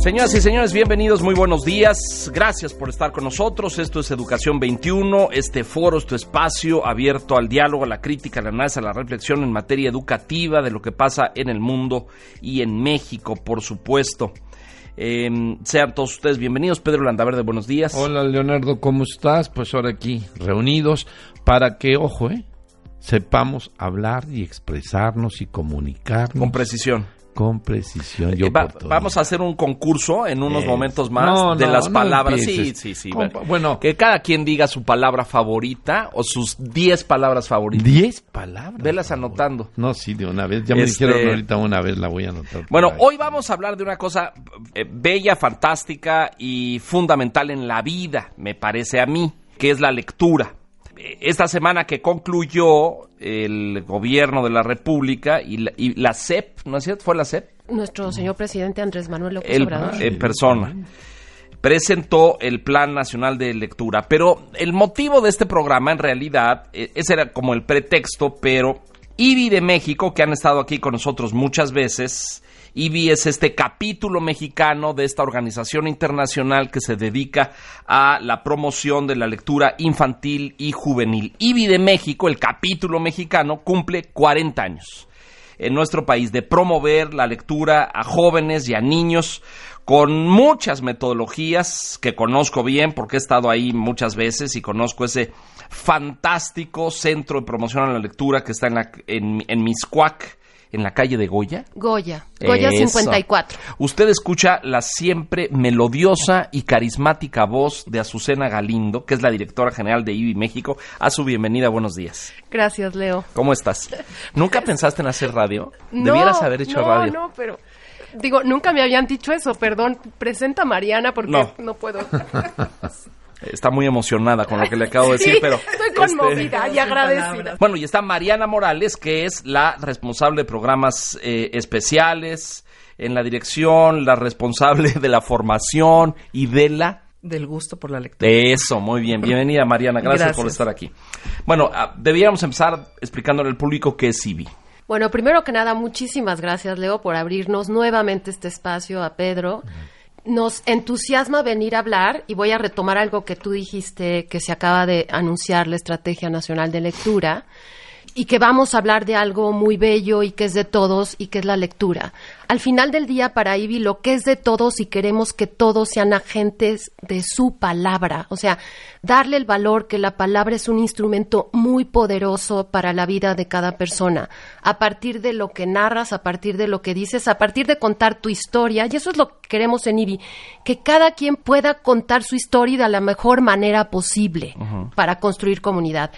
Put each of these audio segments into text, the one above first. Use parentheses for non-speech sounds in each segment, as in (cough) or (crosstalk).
Señoras y señores, bienvenidos, muy buenos días. Gracias por estar con nosotros. Esto es Educación 21, este foro, este espacio abierto al diálogo, a la crítica, al análisis, a la reflexión en materia educativa de lo que pasa en el mundo y en México, por supuesto. Eh, sean todos ustedes bienvenidos. Pedro Landaverde, buenos días. Hola Leonardo, ¿cómo estás? Pues ahora aquí reunidos para que, ojo, eh, sepamos hablar y expresarnos y comunicarnos Con precisión. Con precisión. y Eh, va- vamos a hacer un concurso en unos Eh, momentos más no, de no, las no palabras. sí, sí, sí. Compa- bueno. que cada quien diga su palabra favorita o sus 10 palabras favoritas. Diez palabras. Velas anotando. No, sí, de una vez. Ya me Este- dijeron ahorita una vez, la voy a anotar. Bueno, hoy vamos a hablar de una cosa eh, bella, fantástica y fundamental en la vida, me parece a mí, que es la lectura. Eh, Esta semana que concluyó el gobierno de la República y la, y la CEP, ¿no es cierto? ¿Fue la CEP? Nuestro señor presidente Andrés Manuel López el, Obrador. en persona. Presentó el Plan Nacional de Lectura. Pero el motivo de este programa, en realidad, eh, ese era como el pretexto, pero IBI de México, que han estado aquí con nosotros muchas veces, IBI es este capítulo mexicano de esta organización internacional que se dedica a la promoción de la lectura infantil y juvenil. IBI de México, el capítulo mexicano, cumple 40 años en nuestro país de promover la lectura a jóvenes y a niños con muchas metodologías que conozco bien porque he estado ahí muchas veces y conozco ese fantástico centro de promoción a la lectura que está en, la, en Miscuac, en la calle de Goya. Goya. Goya Eso. 54. Usted escucha la siempre melodiosa y carismática voz de Azucena Galindo, que es la directora general de IBI México. A su bienvenida, buenos días. Gracias, Leo. ¿Cómo estás? ¿Nunca pensaste en hacer radio? No, Debieras haber hecho no, radio. No, pero... Digo, nunca me habían dicho eso, perdón. Presenta a Mariana porque No. no, puedo. (laughs) Está muy emocionada con lo que le acabo de decir, Sí, pero... estoy este, conmovida y agradecida. Bueno, y está Mariana Morales, que es la responsable de programas eh, especiales en la dirección, la responsable de la formación y de la... del gusto por la lectura. De eso, muy bien. Bienvenida, Mariana. Gracias, por estar aquí. Bueno, ah, debíamos empezar explicándole al público qué es IBI. Bueno, primero que nada, muchísimas gracias, Leo, por abrirnos nuevamente este espacio a Pedro. Nos entusiasma venir a hablar y voy a retomar algo que tú dijiste que se acaba de anunciar la Estrategia Nacional de Lectura y que vamos a hablar de algo muy bello y que es de todos y que es la lectura. Al final del día, para Ivy, lo que es de todos y queremos que todos sean agentes de su palabra, o sea, darle el valor que la palabra es un instrumento muy poderoso para la vida de cada persona, a partir de lo que narras, a partir de lo que dices, a partir de contar tu historia, y eso es lo que queremos en Ivy, que cada quien pueda contar su historia de la mejor manera posible para construir comunidad.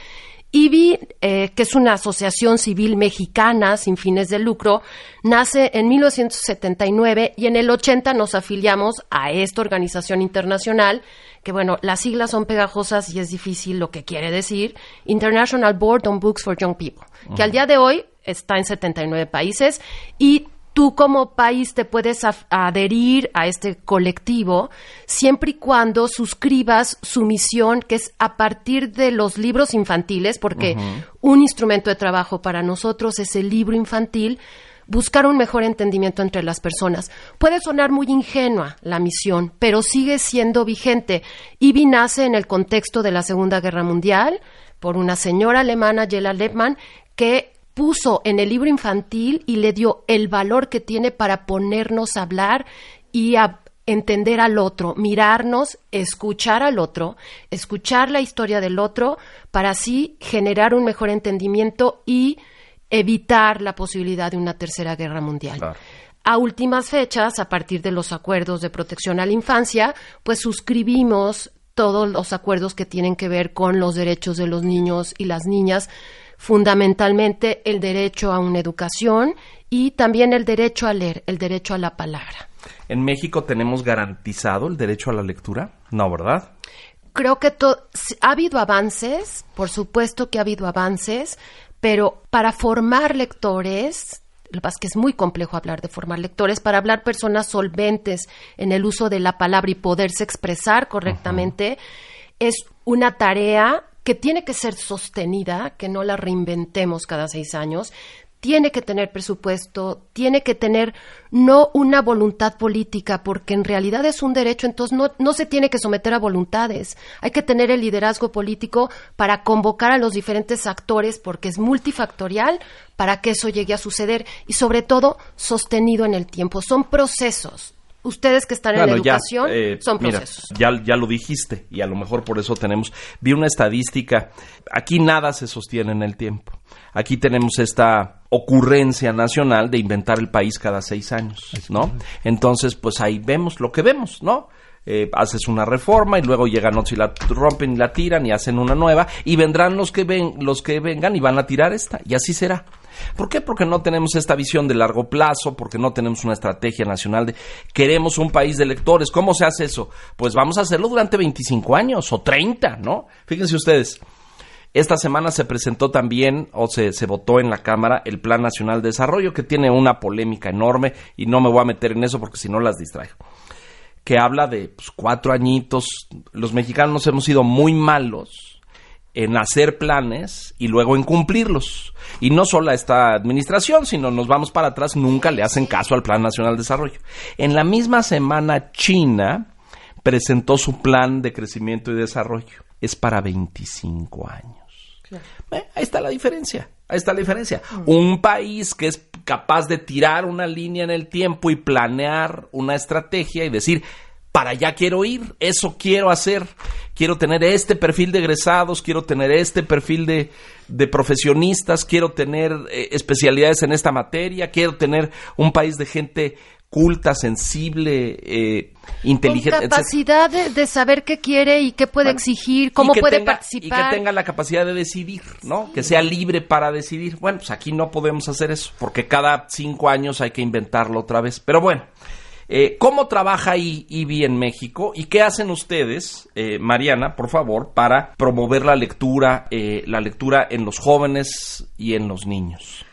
IBI, eh, que es una asociación civil mexicana sin fines de lucro, nace en 1979 y en el 80 nos afiliamos a esta organización internacional, que bueno, las siglas son pegajosas y es difícil lo que quiere decir, International Board on Books for Young People, que al día de hoy está en 79 países y tú como país te puedes adherir a este colectivo siempre y cuando suscribas su misión, que es a partir de los libros infantiles, porque un instrumento de trabajo para nosotros es el libro infantil, buscar un mejor entendimiento entre las personas. Puede sonar muy ingenua la misión, pero sigue siendo vigente. IBI nace en el contexto de la Segunda Guerra Mundial por una señora alemana, Jela Lepman, que puso en el libro infantil y le dio el valor que tiene para ponernos a hablar y a entender al otro, mirarnos, escuchar al otro, escuchar la historia del otro, para así generar un mejor entendimiento y evitar la posibilidad de una tercera guerra mundial. Claro. A últimas fechas, a partir de los acuerdos de protección a la infancia, pues suscribimos todos los acuerdos que tienen que ver con los derechos de los niños y las niñas, fundamentalmente el derecho a una educación y también el derecho a leer, el derecho a la palabra. ¿En México tenemos garantizado el derecho a la lectura? No, ¿verdad? Creo que ha habido avances, por supuesto que ha habido avances, pero para formar lectores Lo que pasa es que es muy complejo hablar de formar lectores. Para hablar personas solventes en el uso de la palabra y poderse expresar correctamente, es una tarea que tiene que ser sostenida, que no la reinventemos cada seis años, tiene que tener presupuesto, tiene que tener no una voluntad política, porque en realidad es un derecho, entonces no, no se tiene que someter a voluntades. Hay que tener el liderazgo político para convocar a los diferentes actores, porque es multifactorial, para que eso llegue a suceder y sobre todo sostenido en el tiempo. Son procesos. Ustedes que están en la educación eh, son procesos. ya, ya lo dijiste y a lo mejor por eso tenemos. Vi una estadística. Aquí nada se sostiene en el tiempo. Aquí tenemos esta ocurrencia nacional de inventar el país cada seis años, ¿no? Entonces, pues ahí vemos lo que vemos, ¿no? Eh, haces una reforma y luego llegan otros y la rompen y la tiran y hacen una nueva y vendrán los que ven, los que vengan y van a tirar esta y así será. ¿Por qué? Porque no tenemos esta visión de largo plazo, porque no tenemos una estrategia nacional de queremos un país de lectores. ¿Cómo se hace eso? Pues vamos a hacerlo durante 25 años o 30, ¿no? Fíjense ustedes. Esta semana se presentó también, o se, se, votó en la Cámara, el Plan Nacional de Desarrollo, que tiene una polémica enorme, y no me voy a meter en eso porque si no las distraigo. Que habla de pues, cuatro añitos. Los mexicanos hemos sido muy malos en hacer planes y luego en cumplirlos. Y no solo a esta administración, sino nos vamos para atrás, nunca le hacen caso al Plan Nacional de Desarrollo. En la misma semana, China presentó su plan de crecimiento y desarrollo. Es para 25 años. Eh, ahí está la diferencia. Ahí está la diferencia. Un país que es capaz de tirar una línea en el tiempo y planear una estrategia y decir, para allá quiero ir, eso quiero hacer, quiero tener este perfil de egresados, quiero tener este perfil de, de profesionistas, quiero tener eh, especialidades en esta materia, quiero tener un país de gente culta, sensible, eh, inteligente. Con capacidad de, de, saber qué quiere y qué puede Bueno, exigir, cómo puede tenga- participar. Y que tenga la capacidad de decidir, ¿no? Que sea libre para decidir. Bueno, pues aquí no podemos hacer eso, porque cada cinco años hay que inventarlo otra vez. Pero bueno, eh, ¿cómo trabaja IBI en México? ¿Y qué hacen ustedes, eh, Mariana, por favor, para promover la lectura, eh, la lectura en los jóvenes y en los niños?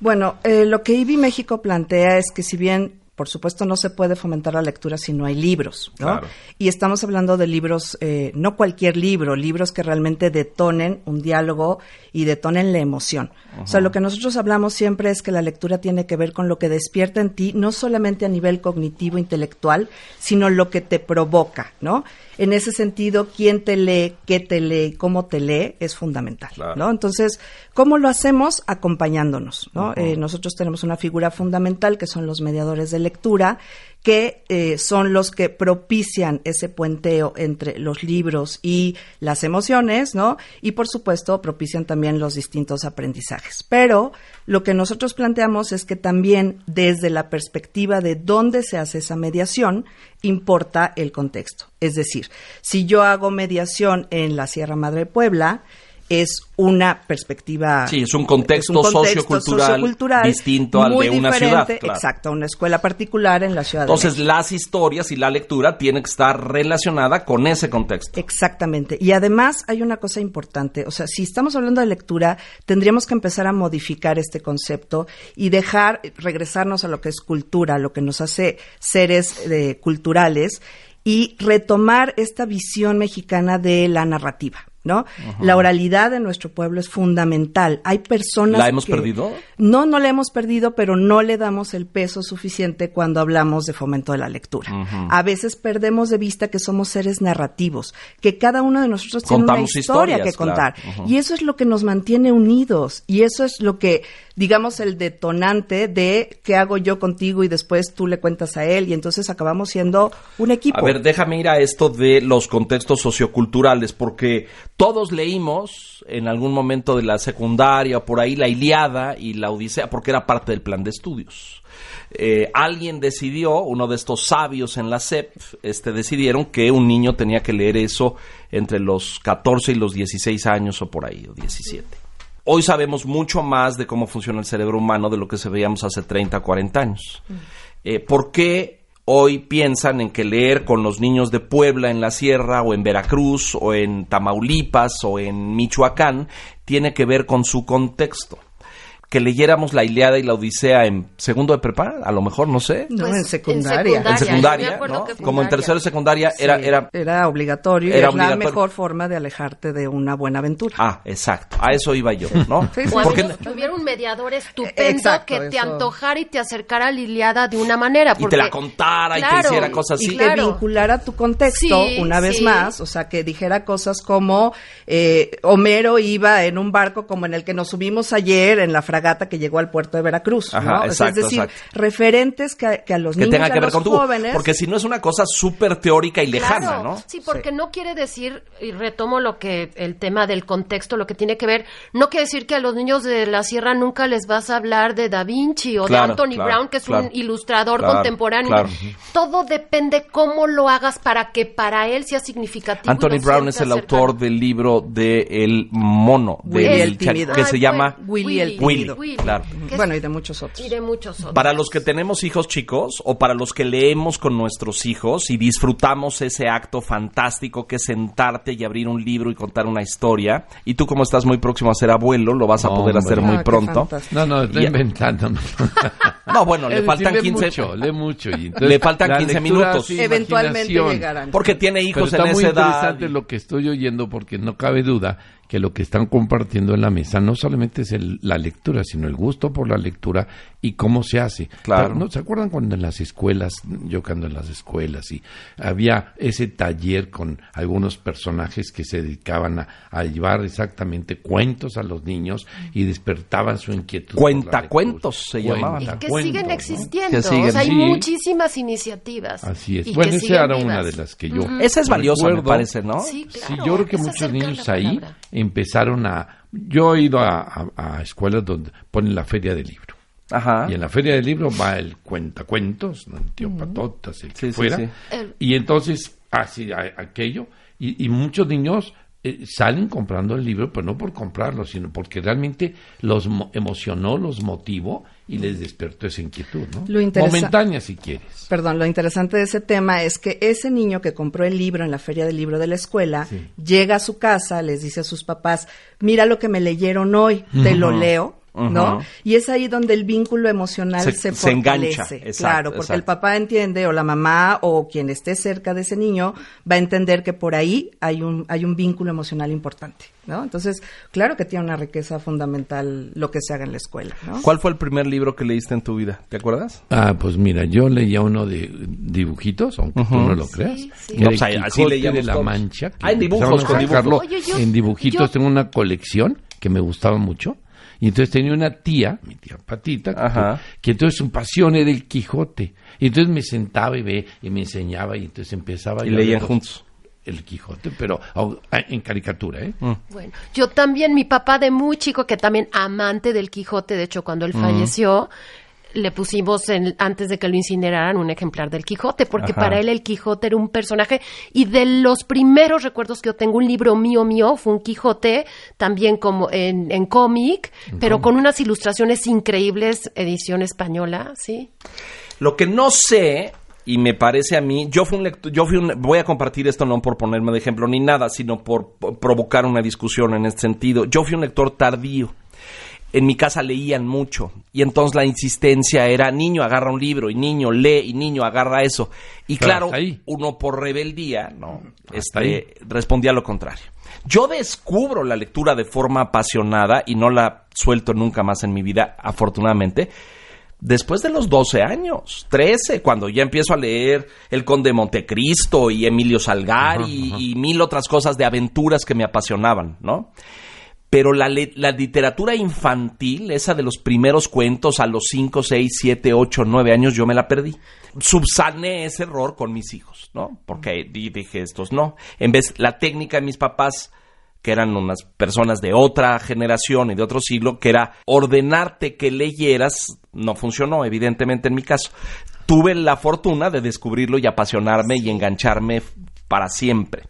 Bueno, eh, lo que IBI México plantea es que si bien por supuesto no se puede fomentar la lectura si no hay libros, ¿no? Claro. Y estamos hablando de libros, eh, no cualquier libro, libros que realmente detonen un diálogo y detonen la emoción. O sea, lo que nosotros hablamos siempre es que la lectura tiene que ver con lo que despierta en ti, no solamente a nivel cognitivo, intelectual, sino lo que te provoca, ¿no? En ese sentido, quién te lee, qué te lee, cómo te lee, es fundamental, Claro. ¿no? Entonces, ¿cómo lo hacemos? Acompañándonos, ¿no? Eh, nosotros tenemos una figura fundamental que son los mediadores de lectura, que eh, son los que propician ese puenteo entre los libros y las emociones, ¿no? Y por supuesto propician también los distintos aprendizajes. Pero lo que nosotros planteamos es que también desde la perspectiva de dónde se hace esa mediación, importa el contexto. Es decir, si yo hago mediación en la Sierra Madre Puebla, es una perspectiva. Sí, es un contexto sociocultural distinto al muy de una ciudad, claro. Exacto, una escuela particular en la ciudad de Entonces, México. las historias y la lectura tienen que estar relacionada con ese contexto. Exactamente. Y además hay una cosa importante. O sea, si estamos hablando de lectura, tendríamos que empezar a modificar este concepto y dejar, regresarnos a lo que es cultura, lo que nos hace seres eh, culturales y retomar esta visión mexicana de la narrativa. ¿No? La oralidad de nuestro pueblo es fundamental. Hay personas ¿La hemos que- perdido? No, no la hemos perdido, pero no le damos el peso suficiente cuando hablamos de fomento de la lectura. A veces perdemos de vista que somos seres narrativos, que cada uno de nosotros tiene Contamos una historia que contar. claro. Y eso es lo que nos mantiene unidos. Y eso es lo que, digamos, el detonante de qué hago yo contigo y después tú le cuentas a él. Y entonces acabamos siendo un equipo. A ver, déjame ir a esto de los contextos socioculturales, porque todos leímos en algún momento de la secundaria o por ahí la Iliada y la Odisea, porque era parte del plan de estudios. Eh, alguien decidió, uno de estos sabios en la SEP, este, decidieron que un niño tenía que leer eso entre los 14 y los 16 años o por ahí, o 17. Hoy sabemos mucho más de cómo funciona el cerebro humano de lo que se veíamos hace 30, 40 años. Eh, ¿Por qué hoy piensan en que leer con los niños de Puebla en la sierra o en Veracruz o en Tamaulipas o en Michoacán tiene que ver con su contexto? Que leyéramos la Ilíada y la Odisea en segundo de prepa, a lo mejor, no sé. No, Pues, en secundaria. En secundaria, ¿no? que Como en secundaria. tercero de secundaria era, Sí, era... era obligatorio y Era la mejor forma de alejarte de una buena aventura. Ah, exacto. A eso iba yo, ¿no? (laughs) Sí, sí. O a Porque- que hubiera un mediador estupendo Exacto, que te eso. antojara y te acercara a Liliada de una manera. y te la contara y te hiciera cosas y así. que claro. vinculara tu contexto Sí, una vez sí. más, o sea, que dijera cosas como eh, Homero iba en un barco como en el que nos subimos ayer en la fragata que llegó al puerto de Veracruz, Ajá, ¿no? O sea, exacto, es decir, exacto. referentes que, a- que a los que niños tenga a que ver los con tu jóvenes porque si no es una cosa súper teórica y lejana, Claro, ¿no? Sí, porque no quiere decir, y retomo lo que, el tema del contexto, lo que tiene que ver, no quiere decir que a los niños de la sierra nunca les vas a hablar de Da Vinci o Claro, de Anthony claro, Brown, que es claro. un ilustrador Claro, contemporáneo. claro. Todo depende cómo lo hagas para que para él sea significativo. Anthony Brown es el autor del libro de El Mono, Willy del el Tímido. que Ay, se llama Willy el Willy, Claro. Es- bueno, y de muchos otros. y de muchos otros. Para los que tenemos hijos chicos o para los que leemos con nuestros hijos y disfrutamos ese acto fantástico que es sentarte y abrir un libro y contar una historia, y tú como estás muy próximo a ser abuelo, lo vas a poder Hombre. hacer muy Ah, pronto. No, no, estoy inventando. (laughs) No, bueno, le Es faltan decir, lee 15 mucho, lee mucho. y entonces Le faltan la 15 lectura minutos. sí, Eventualmente llegarán. porque tiene Pero hijos está en esa edad. interesante lo que estoy oyendo porque no cabe duda que lo que están compartiendo en la mesa no solamente es el- la lectura, sino el gusto por la lectura y cómo se hace. Claro. ¿No se acuerdan cuando en las escuelas, yo que ando en las escuelas y había ese taller con algunos personajes que se dedicaban a, a llevar exactamente cuentos a los niños y despertaban su inquietud. Cuentacuentos se llamaban. Y que siguen ¿no? existiendo. Que siguen, o sea, hay sí. muchísimas iniciativas. Así es. y Bueno, esa era una de las que yo. Esa es valiosa, me parece, ¿no? Sí, Sí, claro. yo creo que es muchos niños ahí palabra. Empezaron a... Yo he ido a, a- a escuelas donde ponen la feria del libro. Ajá. Y en la feria del libro va el cuentacuentos, ¿no? el tío Patotas, el que Sí, sí, fuera. sí. Y entonces, así, a- aquello. Y, y muchos niños eh, salen comprando el libro, pero no por comprarlo, sino porque realmente los mo- emocionó, los motivó y les despertó esa inquietud, ¿no? Lo Momentánea, si quieres. Perdón, lo interesante de ese tema es que ese niño que compró el libro en la feria del libro de la escuela, llega a su casa, les dice a sus papás, mira lo que me leyeron hoy, te lo leo. ¿No? Y es ahí donde el vínculo emocional Se- se, se engancha, exacto, claro, porque el papá entiende, o la mamá, o quien esté cerca de ese niño, va a entender que por ahí hay un, hay un vínculo emocional importante, ¿no? Entonces, claro que tiene una riqueza fundamental lo que se haga en la escuela, ¿no? ¿Cuál fue el primer libro que leíste en tu vida? ¿Te acuerdas? Ah, pues mira, yo leía uno de dibujitos, aunque tú no lo creas. Sí, sí. No, pues, así de la todos. Mancha. Ah, en dibujos, con dibujos. sacarlo Oye, yo- en dibujitos. yo- Tengo una colección que me gustaba mucho. Y entonces tenía una tía, mi tía Patita, que, Ajá. que entonces su pasión era el Quijote. Y entonces me sentaba y ve y me enseñaba y entonces empezaba Y leían juntos. El Quijote, pero en caricatura, ¿eh? Bueno, yo también, mi papá de muy chico, que también amante del Quijote, de hecho, cuando él falleció, le pusimos en- antes de que lo incineraran un ejemplar del Quijote, porque Ajá. para él el Quijote era un personaje y de los primeros recuerdos que yo tengo, un libro mío mío fue un Quijote, también como en, en cómic, pero con unas ilustraciones increíbles, edición española, ¿sí? Lo que no sé, y me parece a mí, yo fui un lector, yo fui un, voy a compartir esto no por ponerme de ejemplo ni nada, sino por, por provocar una discusión en este sentido. Yo fui un lector tardío. En mi casa leían mucho. Y entonces la insistencia era niño agarra un libro y niño lee y niño agarra eso. Y Pero claro uno por rebeldía no este respondía lo contrario. Yo descubro la lectura de forma apasionada y no la suelto nunca más en mi vida afortunadamente después de los 12 años, 13, cuando ya empiezo a leer El Conde de Montecristo y Emilio Salgari y mil otras cosas de aventuras que me apasionaban, ¿no? Pero la, la literatura infantil, esa de los primeros cuentos a los 5, 6, 7, 8, 9 años, yo me la perdí. Subsané ese error con mis hijos, ¿no? Porque di- dije, estos no. En vez, la técnica de mis papás que eran unas personas de otra generación y de otro siglo, que era ordenarte que leyeras, no funcionó, evidentemente en mi caso. Tuve la fortuna de descubrirlo y apasionarme y engancharme para siempre.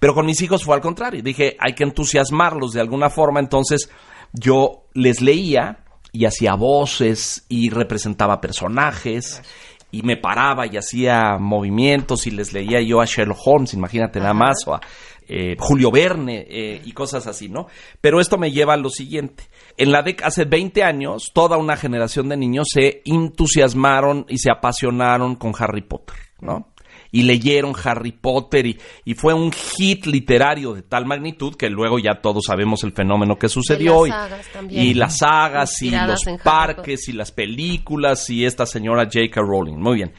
Pero con mis hijos fue al contrario. Dije, hay que entusiasmarlos de alguna forma. Entonces yo les leía y hacía voces y representaba personajes y me paraba y hacía movimientos y les leía yo a Sherlock Holmes, imagínate nada más, o a eh, Julio Verne eh, y cosas así, ¿no? Pero esto me lleva a lo siguiente. En la década, hace 20 años, toda una generación de niños se entusiasmaron y se apasionaron con Harry Potter, ¿no? Y leyeron Harry Potter y, y fue un hit literario de tal magnitud que luego ya todos sabemos el fenómeno que sucedió. Y las y- sagas también. y las sagas y los parques y las películas y esta señora J.K. Rowling. Muy bien.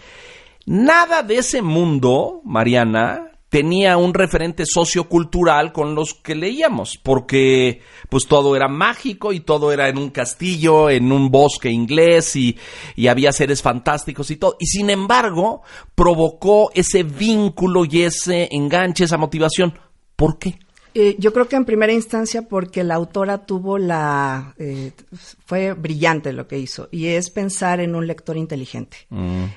Nada de ese mundo, Mariana, tenía un referente sociocultural con los que leíamos, porque pues todo era mágico y todo era en un castillo, en un bosque inglés y, y había seres fantásticos y todo. Y sin embargo, provocó ese vínculo y ese enganche, esa motivación. ¿Por qué? Eh, yo creo que en primera instancia porque la autora tuvo la... eh, fue brillante lo que hizo y es pensar en un lector inteligente.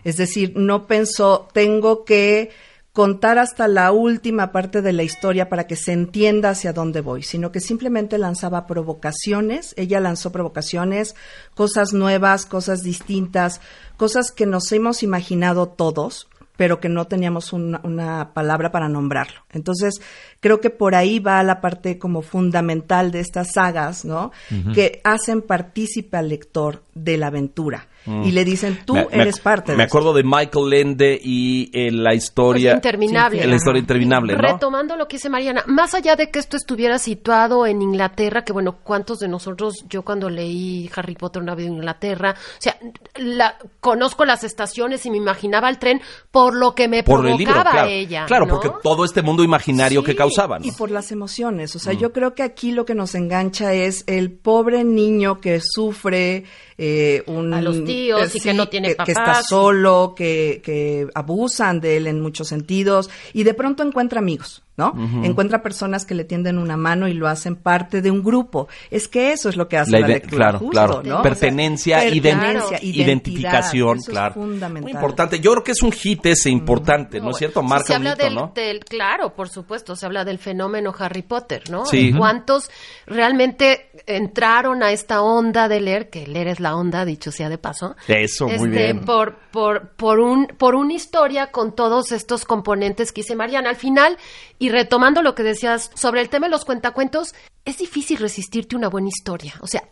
Es decir, no pensó, tengo que contar hasta la última parte de la historia para que se entienda hacia dónde voy, sino que simplemente lanzaba provocaciones, ella lanzó provocaciones, cosas nuevas, cosas distintas, cosas que nos hemos imaginado todos, pero que no teníamos una, una palabra para nombrarlo. Entonces, creo que por ahí va la parte como fundamental de estas sagas, ¿no? Que hacen partícipe al lector de la aventura. Y le dicen, tú Me- me- eres parte Me de esto. acuerdo de Michael Lende y eh, la historia. Pues interminable. Sí, la historia interminable, ¿no? Retomando lo que dice Mariana, más allá de que esto estuviera situado en Inglaterra, que bueno, ¿cuántos de nosotros, yo cuando leí Harry Potter una vez en Inglaterra, o sea, la, conozco las estaciones y me imaginaba el tren por lo que me Por provocaba el libro, claro. ella. claro, ¿no? porque todo este mundo imaginario Sí, que causaba, ¿no? Y por las emociones. O Mm. sea, yo creo que aquí lo que nos engancha es el pobre niño que sufre eh, un... A los tíos y que no tiene que, que está solo, que, que abusan de él en muchos sentidos y de pronto encuentra amigos. ¿No? Encuentra personas que le tienden una mano y lo hacen parte de un grupo. Es que eso es lo que hace La la, lectura, claro, justo, claro. ¿no? O sea, Pertenencia, ident- pertenencia, identificación, eso es claro. fundamental. Muy importante. Yo creo que es un hit ese importante, ¿no es cierto? Marca se un habla hito, del, ¿no? del- claro, por supuesto, se habla del fenómeno Harry Potter, ¿no? Sí. ¿Cuántos realmente entraron a esta onda de leer, que leer es la onda, dicho sea de paso? Eso, muy Este, bien. Por, por, por, un, por una historia con todos estos componentes que hice Mariana. Al final, y retomando lo que decías sobre el tema de los cuentacuentos, es difícil resistirte a una buena historia. O sea,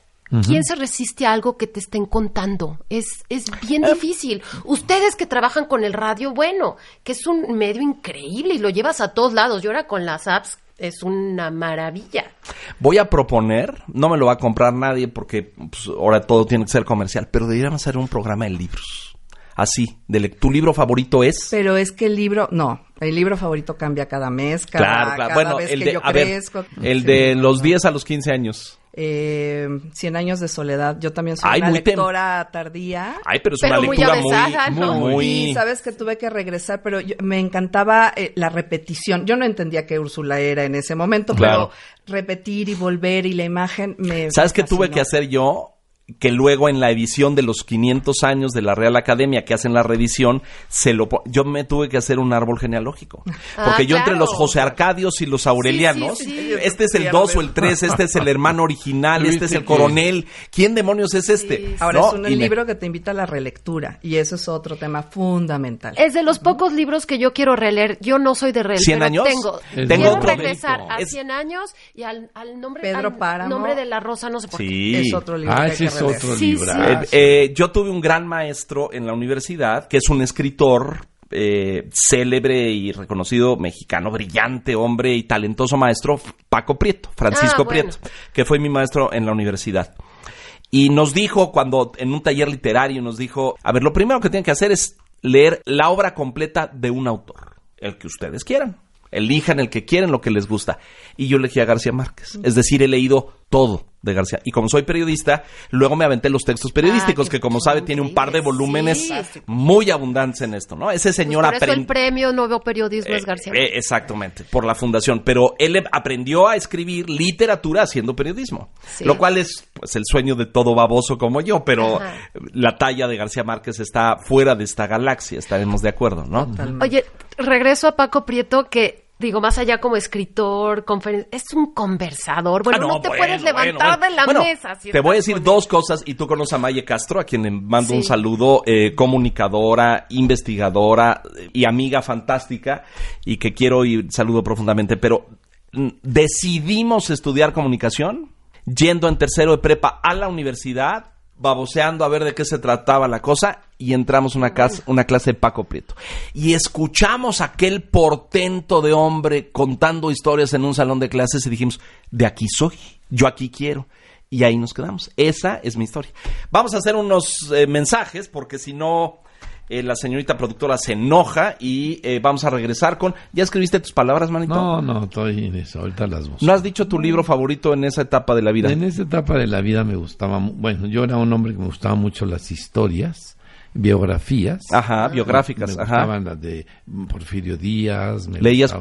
¿quién se resiste a algo que te estén contando? Es, es bien Eh. difícil. Ustedes que trabajan con el radio, bueno, que es un medio increíble y lo llevas a todos lados. Y ahora con las apps es una maravilla. Voy a proponer, no me lo va a comprar nadie porque pues, ahora todo tiene que ser comercial, pero deberíamos hacer un programa de libros. Así, de tu libro favorito es. Pero es que el libro, no, el libro favorito cambia cada mes, cada, claro, claro. cada Bueno, vez el que de, yo a ver, crezco. el Sí, de no, los no. 10 a los 15 años. Eh, Cien años de soledad. Yo también soy Ay, una tem- lectora tardía. Ay, pero es Pero una muy lectura avanzada, muy, ¿no? muy, Y sabes que tuve que regresar, pero yo- me encantaba eh, la repetición. Yo no entendía que Úrsula era en ese momento, Claro. pero repetir y volver y la imagen me. ¿Sabes qué tuve que hacer yo? Que luego en la edición de los 500 años de la Real Academia que hacen la reedición, se lo yo me tuve que hacer un árbol genealógico. Ah, Porque yo entre los José Arcadios y los Aurelianos, Sí, sí, sí. este es el 2 o el 3, este es el hermano original, (laughs) este es el coronel. ¿Quién demonios es este? Ahora ¿No? es un Y me- libro que te invita a la relectura y eso es otro tema fundamental. Es de los pocos libros que yo quiero releer. Yo no soy de releer. ¿Cien pero años? Tengo, Tengo quiero otro regresar a Es- 100 años y al, al nombre, Pedro al Páramo. nombre de la rosa, no sé por qué. Sí. Es otro libro. Ah, que hay ese que es otro Sí. Eh, eh, yo tuve un gran maestro en la universidad, que es un escritor eh, célebre y reconocido mexicano, brillante hombre y talentoso maestro, Paco Prieto, Francisco Ah, bueno. Prieto, que fue mi maestro en la universidad. Y nos dijo, cuando en un taller literario, nos dijo, a ver, lo primero que tienen que hacer es leer la obra completa de un autor, el que ustedes quieran. Elijan el que quieren, lo que les gusta. Y yo elegí a García Márquez. Es decir, he leído todo de García. Y como soy periodista, luego me aventé los textos periodísticos, Ah, qué que como sabe tiene un par de volúmenes Sí. muy abundantes en esto, ¿no? Ese señor Pues por eso el premio Nuevo Periodismo es García. Eh, exactamente, por la fundación. Pero él aprendió a escribir literatura haciendo periodismo. Sí. Lo cual es pues, el sueño de todo baboso como yo, pero Ajá. la talla de García Márquez está fuera de esta galaxia, estaremos de acuerdo, ¿no? Totalmente. Oye, regreso a Paco Prieto, que digo, más allá como escritor, conferen- es un conversador. Bueno, Ah, no, te bueno, puedes levantar bueno. de la mesa. si te voy a decir con dos cosas y tú conoces a Maye Castro, a quien le mando un saludo, eh, comunicadora, investigadora y amiga fantástica y que quiero y saludo profundamente, pero mm, decidimos estudiar comunicación yendo en tercero de prepa a la universidad, baboseando a ver de qué se trataba la cosa y entramos a una, una clase de Paco Prieto. Y escuchamos aquel portento de hombre contando historias en un salón de clases y dijimos, de aquí soy, yo aquí quiero. Y ahí nos quedamos. Esa es mi historia. Vamos a hacer unos eh, mensajes porque si no... eh, la señorita productora se enoja y eh, vamos a regresar con... ¿Ya escribiste tus palabras, manito? No, no, estoy en eso, ahorita las busco. ¿No has dicho tu libro favorito en esa etapa de la vida? En esa etapa de la vida me gustaba, bueno, yo era un hombre que me gustaban mucho las historias, biografías. Ajá, biográficas, Me ajá. gustaban las de Porfirio Díaz. me ¿Leías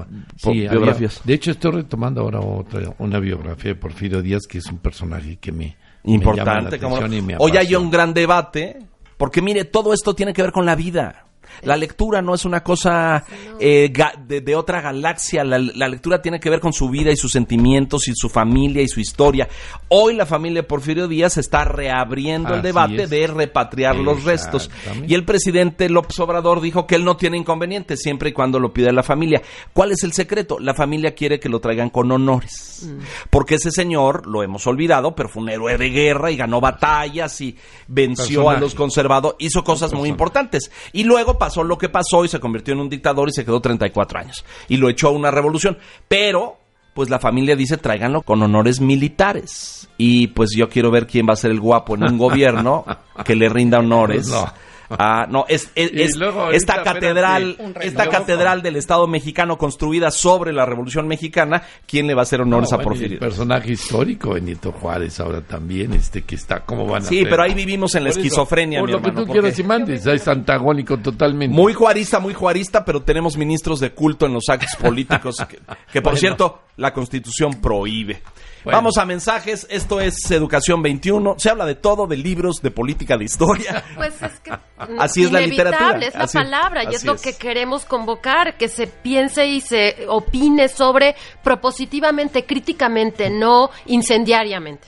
había- biografías? de hecho, estoy retomando ahora otra, una biografía de Porfirio Díaz, que es un personaje que me, me llama la Importante. me Hoy hay un gran debate, porque mire, todo esto tiene que ver con la vida. La lectura no es una cosa eh, ga- de, de otra galaxia. La, la lectura tiene que ver con su vida y sus sentimientos y su familia y su historia. Hoy la familia de Porfirio Díaz está reabriendo el debate es. de repatriar los restos. Y el presidente López Obrador dijo que él no tiene inconveniente siempre y cuando lo pida la familia. ¿Cuál es el secreto? La familia quiere que lo traigan con honores. Porque ese señor, lo hemos olvidado, pero fue un héroe de guerra y ganó batallas y venció a los conservadores, hizo cosas muy importantes. Y luego pasó lo que pasó y se convirtió en un dictador y se quedó 34 años. Y lo echó a una revolución. Pero pues la familia dice tráiganlo con honores militares. Y pues yo quiero ver quién va a ser el guapo en un gobierno (laughs) que le rinda honores. No. (laughs) Ah, no, es, es- es- luego esta catedral, espérate. esta catedral del Estado mexicano construida sobre la Revolución Mexicana, ¿quién le va a hacer honores No, a bueno, el Porfirio? personaje histórico, Benito Juárez, ahora también, este que está, ¿cómo van a Sí, hacer? pero ahí vivimos en la eso, esquizofrenia, Por mi lo hermano, que tú quieras y mandes, es antagónico totalmente. Muy juarista, muy juarista, pero tenemos ministros de culto en los actos políticos que, que, por Bueno. cierto, la Constitución prohíbe. Bueno. Vamos a mensajes, esto es Educación 21, se habla de todo, de libros, de política, de historia. (laughs) Pues es que (laughs) Así es la literatura, es la así- palabra y es lo es. que queremos convocar, que se piense y se opine sobre propositivamente, críticamente, no incendiariamente.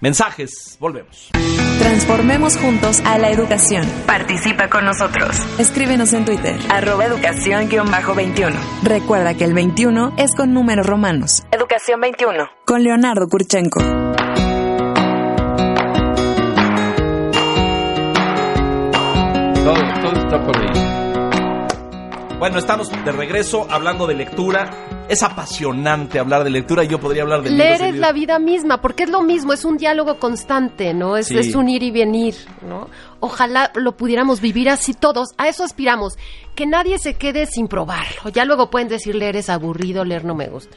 Mensajes, volvemos. Transformemos juntos a la educación. Participa con nosotros. Escríbenos en Twitter. Arroba educación-21. Recuerda que el 21 es con números romanos. Educación 21. Con Leonardo Kurchenko. Todo, todo está por ahí. Bueno, estamos de regreso hablando de lectura. Es apasionante hablar de lectura y yo podría hablar de Leer es la vida misma, porque es lo mismo, es un diálogo constante, ¿no? Es, Sí. es un ir y venir, ¿no? Ojalá lo pudiéramos vivir así todos, a eso aspiramos, que nadie se quede sin probarlo. Ya luego pueden decir leer es aburrido, leer no me gusta.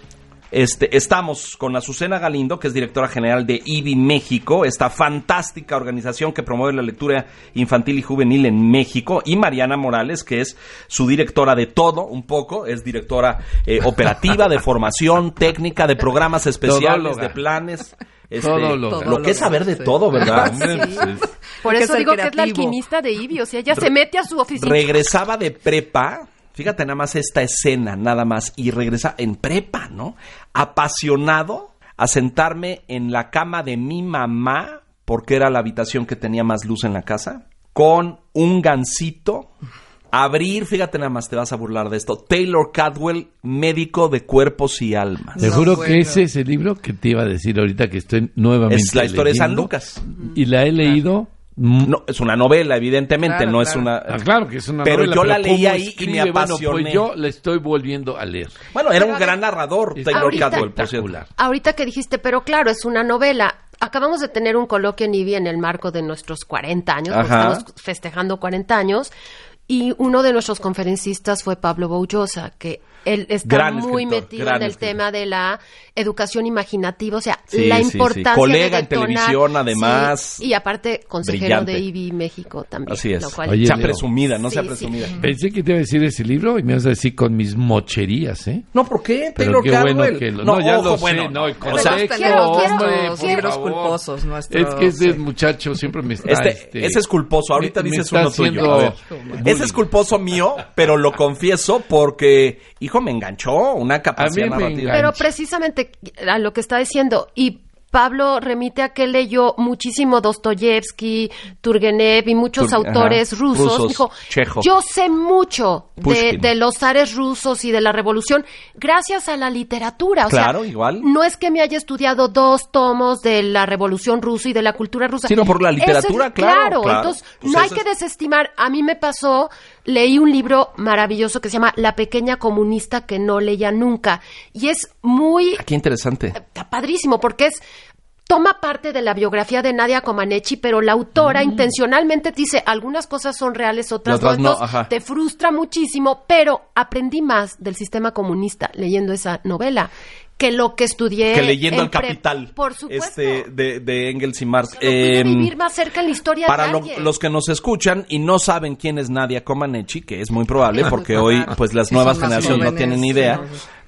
Este, estamos con Azucena Galindo, que es directora general de IBI México, esta fantástica organización que promueve la lectura infantil y juvenil en México, y Mariana Morales, que es su directora de todo, un poco, es directora eh, operativa, de formación, (laughs) técnica, de programas especiales, Todóloga. de planes. Este, Todóloga. lo que es saber de todo, ¿verdad? Por eso digo que es la alquimista de Ivy, o sea, ella se mete a su oficina. regresaba de prepa, fíjate nada más esta escena, nada más, y regresa en prepa, ¿no? Apasionado a sentarme en la cama de mi mamá, porque era la habitación que tenía más luz en la casa, con un gancito, abrir, fíjate nada más, te vas a burlar de esto, Taylor Cadwell, médico de cuerpos y almas. Te No, juro bueno. que ese es el libro que te iba a decir ahorita que estoy nuevamente Es la historia de San Lucas. Y la he leído. Mm, No, es una novela, evidentemente, Claro, no es una... ah, claro que es una Pero novela, yo la leí ¿cómo ahí y me escribe? Bueno, apasioné. pues yo la estoy volviendo a leer. Bueno, era un Pero gran ver, narrador, Taylor ahorita- Cadwell, por cierto. Ahorita que dijiste, pero claro, es una novela. Acabamos de tener un coloquio en IBI en el marco de nuestros 40 años, estamos festejando 40 años, y uno de nuestros conferencistas fue Pablo Boullosa, que él está Gran muy escritor, metido en el escritor. tema de la educación imaginativa, o sea, Sí, la sí, sí. importancia Colega de en televisión, además, Sí, y aparte consejero brillante. de IBI México también. Así es. lo cual- Oye, sea Leo. presumida, no sea Sí, presumida. Pensé que te iba a decir ese libro y me vas a decir con mis mocherías, ¿eh? No, ¿por qué? Pero Taylor qué Cadwell. bueno que lo- no, ya lo sé, no, el o sea, contexto, quiero- hombre, quiero- por culposos nuestros. Es que ese sí. muchacho siempre me está... este, este, ese es culposo. Ahorita me- me dices está uno tuyo. bullying. Ese es culposo mío, pero lo confieso porque, me enganchó, una capacidad narrativa. Pero precisamente a lo que está diciendo, y Pablo remite a que leyó muchísimo Dostoyevsky, Turgenev y muchos Tur- autores ajá, rusos. rusos, Dijo, Chekhov. yo sé mucho de, los zares rusos y de la revolución gracias a la literatura. O Claro, sea, igual. No es que me haya estudiado dos tomos de la revolución rusa y de la cultura rusa. Sino por la es- literatura, claro, claro. Entonces, Pues no hay que es- desestimar. A mí me pasó, leí un libro maravilloso que se llama La pequeña comunista que no leía nunca. Y es muy Ah, Qué interesante. está padrísimo porque es toma parte de la biografía de Nadia Comaneci, pero la autora intencionalmente te dice algunas cosas son reales, otras, Mm. Otras no, ajá. te frustra muchísimo, pero aprendí más del sistema comunista leyendo esa novela que lo que estudié que leyendo en El Capital por supuesto. este de, de Engels y Marx Em, vivir más cerca en la historia para de lo- los que nos escuchan y no saben quién es Nadia Comaneci, que es muy probable porque hoy pues las nuevas generaciones no tienen idea.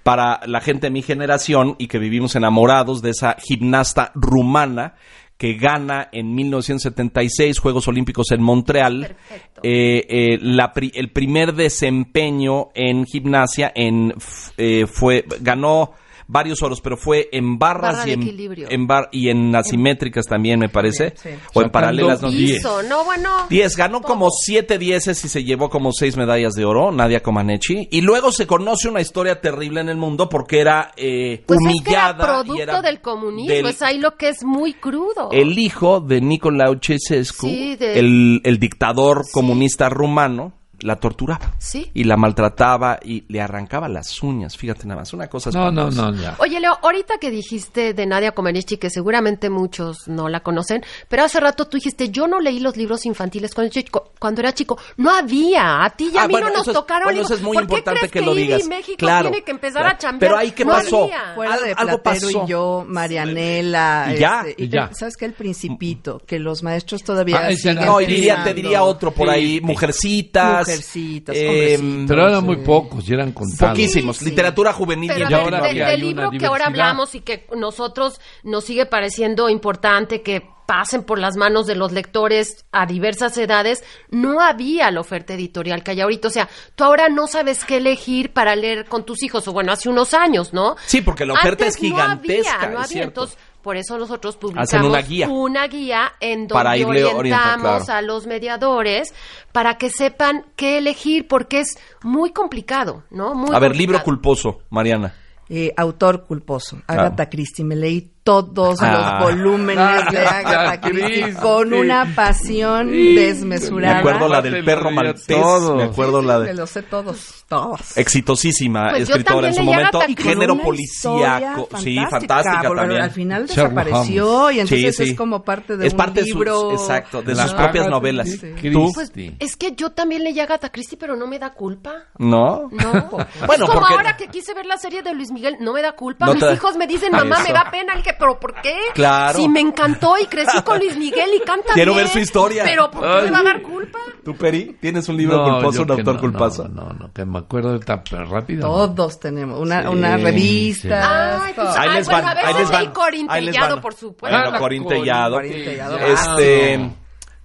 Para la gente de mi generación y que vivimos enamorados de esa gimnasta rumana que gana en 1976 Juegos Olímpicos en Montreal, eh, eh, la pri- el primer desempeño en gimnasia en f- eh, fue ganó varios oros, pero fue en barras Barra y en, equilibrio. en bar- y en asimétricas también me parece, Sí, sí. o en paralelas no diez. Piso, no, bueno. 10, ganó como 7 dieces y se llevó como 6 medallas de oro, Nadia Comaneci. Y luego se conoce una historia terrible en el mundo porque era eh, Pues humillada. es que era y producto era del comunismo, del- es ahí lo que es muy crudo. El hijo de Nicolae Ceausescu, Sí, de- el, el dictador comunista rumano, la torturaba. Sí. Y la maltrataba y le arrancaba las uñas. Fíjate nada más, una cosa No, no, espantosa. no, ya. Oye, Leo, ahorita que dijiste de Nadia Comaneci, que seguramente muchos no la conocen, pero hace rato tú dijiste, yo no leí los libros infantiles cuando, chico, cuando era chico. No había, a ti y a Ah, mí bueno, no nos es- tocaron. bueno, eso es muy ¿por qué importante crees que lo IBI digas. México Claro, tiene que empezar claro. a chambear? Pero ahí, ¿qué No pasó? había. Fuera Al- de algo Platero pasó. y yo, Marianela. Y ya, este, y ya. ¿Sabes qué? El Principito, que los maestros todavía. Ah, siguen No, y diría, te diría otro por Sí, ahí, sí. Mujercitas. Mujercitas, em, hombrecitos. Pero eran sí. muy pocos y eran contados. Poquísimos. Sí. Literatura juvenil Pero y Y del- ahora que del libro que ahora hablamos y que nosotros nos sigue pareciendo importante que pasen por las manos de los lectores a diversas edades, no había la oferta editorial que hay ahorita. O sea, tú ahora no sabes qué elegir para leer con tus hijos, o bueno, hace unos años, ¿no? Sí, porque la oferta Antes es gigantesca, No había, no es había. cierto. Entonces, por eso nosotros publicamos Hacen una guía. una guía en Para donde irle orientamos claro. a los mediadores para que sepan qué elegir, porque es muy complicado, ¿no? Muy A ver, libro culposo, Mariana. Eh, autor culposo, Agatha Ah. Christie. Me leí todos Ah. los volúmenes de Agatha Christie con una pasión Sí. desmesurada. Me acuerdo la del lo perro maltés. Me acuerdo la Me de los sé todos, todos. exitosísima Pues escritora en su momento y género policíaco. Sí, fantástica pero también. Al final desapareció y entonces Sí, sí. es como parte de Es un parte de sus- libro. exacto, de sus propias novelas. ¿Tú? Pues Sí. es que yo también leí Agatha Christie, pero no me da culpa. ¿No? No. (laughs) Bueno, es como porque- ahora que quise ver la serie de Luis Miguel, no me da culpa. No Mis te hijos me dicen, mamá, Eso. me da pena. Le dije, ¿pero por qué? Claro. Si me encantó y crecí con Luis Miguel y canta Quiero bien, ver su historia. Pero ¿por qué Ay. me va a dar culpa? ¿Tú, Peri? ¿Tienes un libro No, culposo, un autor no, culposo? No, no, no, que me acuerdo de tan rápido. Todos tenemos una, Sí, una revista. Ay, pues. Ahí les van, a veces ahí les van. leí Corín ahí les Tellado, van. por supuesto. Bueno, Ah, Corín Corín Tellado. Tellado. Este,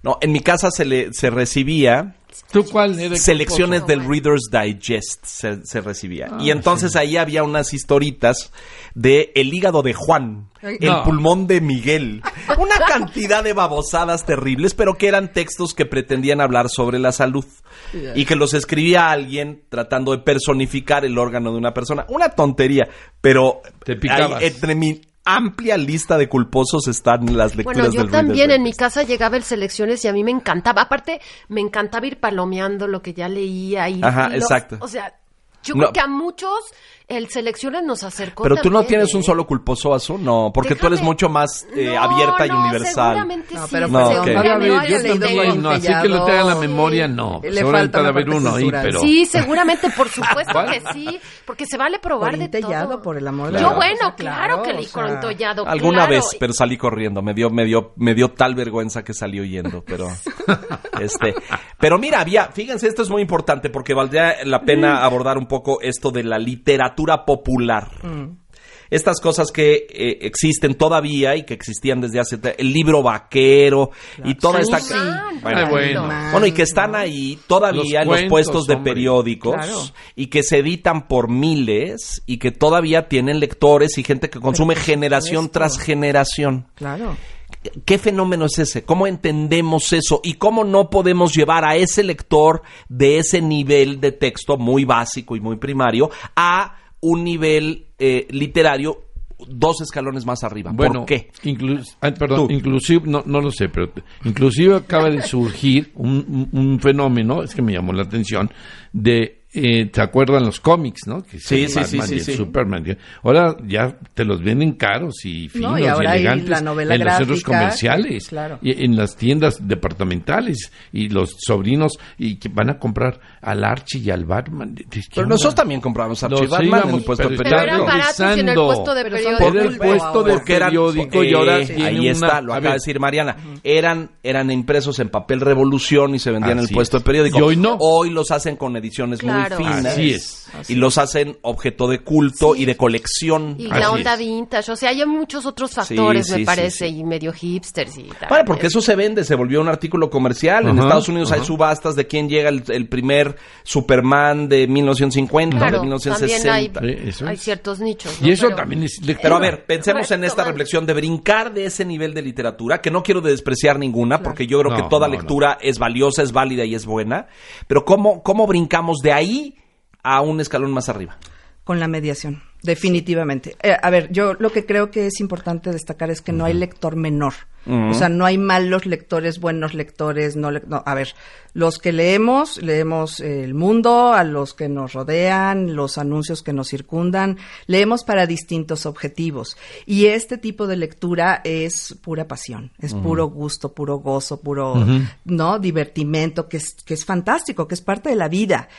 no, en mi casa se le se recibía ¿Tú cuál eres? selecciones del Reader's Digest se, se recibía. Ah, y entonces ahí había unas historitas de El hígado de Juan, Ay, El no. pulmón de Miguel. Una cantidad de babosadas terribles, pero que eran textos que pretendían hablar sobre la salud. Y que los escribía alguien tratando de personificar el órgano de una persona. Una tontería, pero Te picabas. ahí, entre mi amplia lista de culposos están las lecturas Bueno, yo del también Reader's en mi casa llegaba el selecciones y a mí me encantaba. Aparte, me encantaba ir palomeando lo que ya leía y Ajá, y exacto. O sea, yo No. creo que a muchos el selecciones nos acercó. Pero tú no tienes un ¿eh? solo culposo azul, no, porque tú eres Déjame- mucho más eh, No, abierta y no, universal. Seguramente No, sí. pero No, ok. no yo también, Corín no, así que lo en la memoria, no. Le Seguramente falta haber uno ahí, pero... Sí, seguramente, por supuesto que sí, porque se vale probar de todo. por el amor de Yo, bueno, claro, que leí o sea, Corín Tellado, Alguna claro. vez, pero salí corriendo. Me dio, me dio, me dio tal vergüenza que salió yendo, pero (laughs) este, pero mira, había, fíjense, esto es muy importante porque valdría la pena abordar un poco esto de la literatura popular. estas cosas que eh, existen todavía y que existían desde hace el libro vaquero y toda esta Caimán, bueno, bueno. bueno, y que están ahí todavía en los puestos de hombre. periódicos Claro. y que se editan por miles y que todavía tienen lectores y gente que consume generación tras generación. Claro. ¿Qué fenómeno es ese? ¿Cómo entendemos eso? ¿Y cómo no podemos llevar a ese lector de ese nivel de texto muy básico y muy primario a un nivel eh, literario dos escalones más arriba? Bueno, ¿Por qué? inclu- perdón, Tú. inclusive, no, no lo sé, pero inclusive acaba de surgir un, un- un fenómeno, es que me llamó la atención, de, eh, ¿te acuerdan los cómics, no? Que Sí, sí, sí, Batman sí, y sí. Superman. Ahora ya te los venden caros y finos y y, ahora hay elegantes la novela en los centros gráfica, comerciales, claro. y en las tiendas departamentales y los sobrinos y que van a comprar al Archie y al Batman. ¿De- de qué Pero onda? nosotros también compramos Los Archie Batman en el puesto de pero Pero periódico. baratos y en el puesto de Pero periódico. Era el puesto de periódico y eh, ahora ahí tiene está, una- lo a acaba de decir Mariana. Eran, eran impresos en papel revolución y se vendían en el puesto es. de periódico. Y hoy no. Hoy los hacen con ediciones Claro. muy finas. Así es. Y los hacen objeto de culto y de colección. Y la onda es. vintage, o sea, hay muchos otros factores, sí, me parece, sí. y medio hipsters y tal. Bueno, porque eso se vende, se volvió un artículo comercial. en Estados Unidos hay subastas de quién llega el, el primer Superman de 1950 Claro, de 1960. también Sí, eso hay ciertos nichos. ¿no? Y eso Pero- también es lectura. Pero a ver, pensemos Bueno, en esta tomando. reflexión de brincar de ese nivel de literatura, que no quiero despreciar ninguna, porque yo creo No, que toda no, lectura es valiosa, es válida y es buena, pero ¿cómo, cómo brincamos de ahí a un escalón más arriba? Con la mediación, definitivamente. Eh, a ver, yo lo que creo que es importante destacar es que no hay lector menor. O sea, no hay malos lectores, buenos lectores. No, le- no, a ver, los que leemos, leemos el mundo, a los que nos rodean, los anuncios que nos circundan, leemos para distintos objetivos. Y este tipo de lectura es pura pasión, es puro gusto, puro gozo, puro, ¿no? Divertimento, que es, que es fantástico, que es parte de la vida.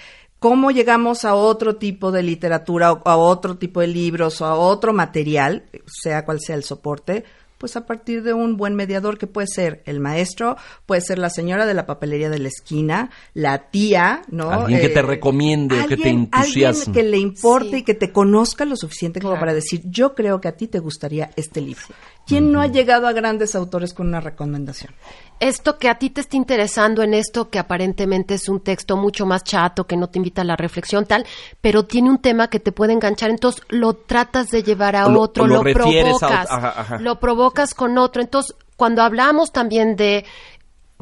¿Cómo llegamos a otro tipo de literatura, o a otro tipo de libros, o a otro material, sea cual sea el soporte? Pues a partir de un buen mediador que puede ser el maestro, puede ser la señora de la papelería de la esquina, la tía, ¿no? Eh, Alguien que te recomiende o que te alguien- entusiasme. Alguien que le importe Sí. y que te conozca lo suficiente como Claro. para decir, yo creo que a ti te gustaría este libro. ¿Quién no ha llegado a grandes autores con una recomendación? Esto que a ti te está interesando en esto que aparentemente es un texto mucho más chato, que no te invita a la reflexión tal, pero tiene un tema que te puede enganchar, entonces lo tratas de llevar a O otro, lo lo, refieres a provocas, ajá, ajá. lo provocas con otro. Entonces, cuando hablamos también de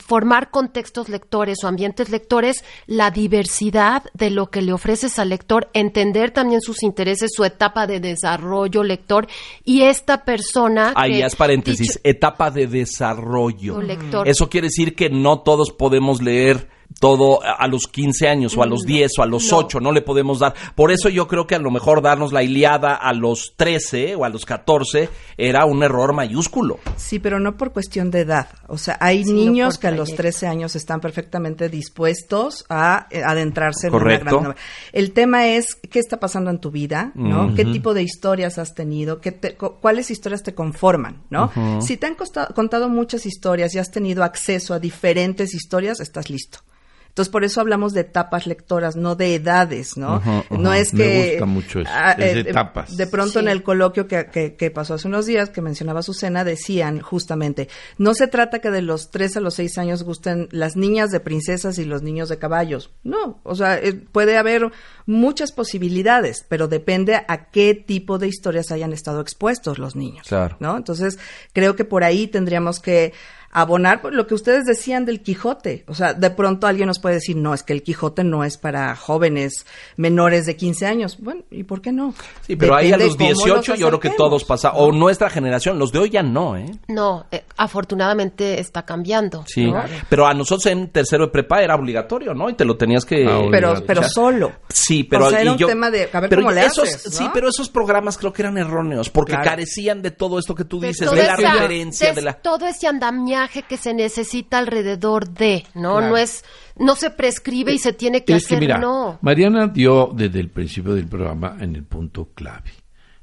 formar contextos lectores o ambientes lectores, la diversidad de lo que le ofreces al lector, entender también sus intereses, su etapa de desarrollo lector y esta persona Ahí haz paréntesis, dicho- etapa de desarrollo. Lector. Eso quiere decir que no todos podemos leer todo a los 15 años o a los 10 o a los no. 8, no le podemos dar. Por eso yo creo que a lo mejor darnos la Iliada a los 13 o a los 14 era un error mayúsculo. Sí, pero no por cuestión de edad. O sea, hay niños que a los trayecto. 13 años están perfectamente dispuestos a eh, adentrarse en Correcto. una gran novela. El tema es qué está pasando en tu vida, ¿no? ¿Qué tipo de historias has tenido? ¿Qué te- cu- ¿Cuáles historias te conforman, no? Si te han contado muchas historias y has tenido acceso a diferentes historias, estás listo. Entonces, por eso hablamos de etapas lectoras, no de edades, ¿no? No es Me que... gusta mucho eso, ah, es de eh, etapas. De pronto Sí. en el coloquio que, que- que pasó hace unos días, que mencionaba Susana, decían justamente, no se trata que de los 3 a los 6 años gusten las niñas de princesas y los niños de caballos. No, o sea, eh, puede haber muchas posibilidades, pero depende a qué tipo de historias hayan estado expuestos los niños. Claro. ¿no? Entonces, creo que por ahí tendríamos que abonar por lo que ustedes decían del Quijote. O sea, de pronto alguien nos puede decir, no, es que el Quijote no es para jóvenes menores de 15 años. Bueno, ¿y por qué no? Sí, pero ahí a los cómo 18 yo creo que todos pasa o nuestra generación, los de hoy ya no, ¿eh? No, eh, afortunadamente está cambiando. Sí, ¿no? pero a nosotros en tercero de prepa era obligatorio, ¿no? Y te lo tenías que... Ah, Pero, pero solo. Sí, pero O sea, era y un yo- tema de, a ver pero cómo le esos, haces, ¿no? Sí, pero esos programas creo que eran erróneos porque Claro. carecían de todo esto que tú dices, de la esa- referencia, de de la... todo ese andamiaje que se necesita alrededor de, ¿no? Claro. No es, no se prescribe y se tiene que es que hacer, mira, no. Mariana dio desde el principio del programa en el punto clave.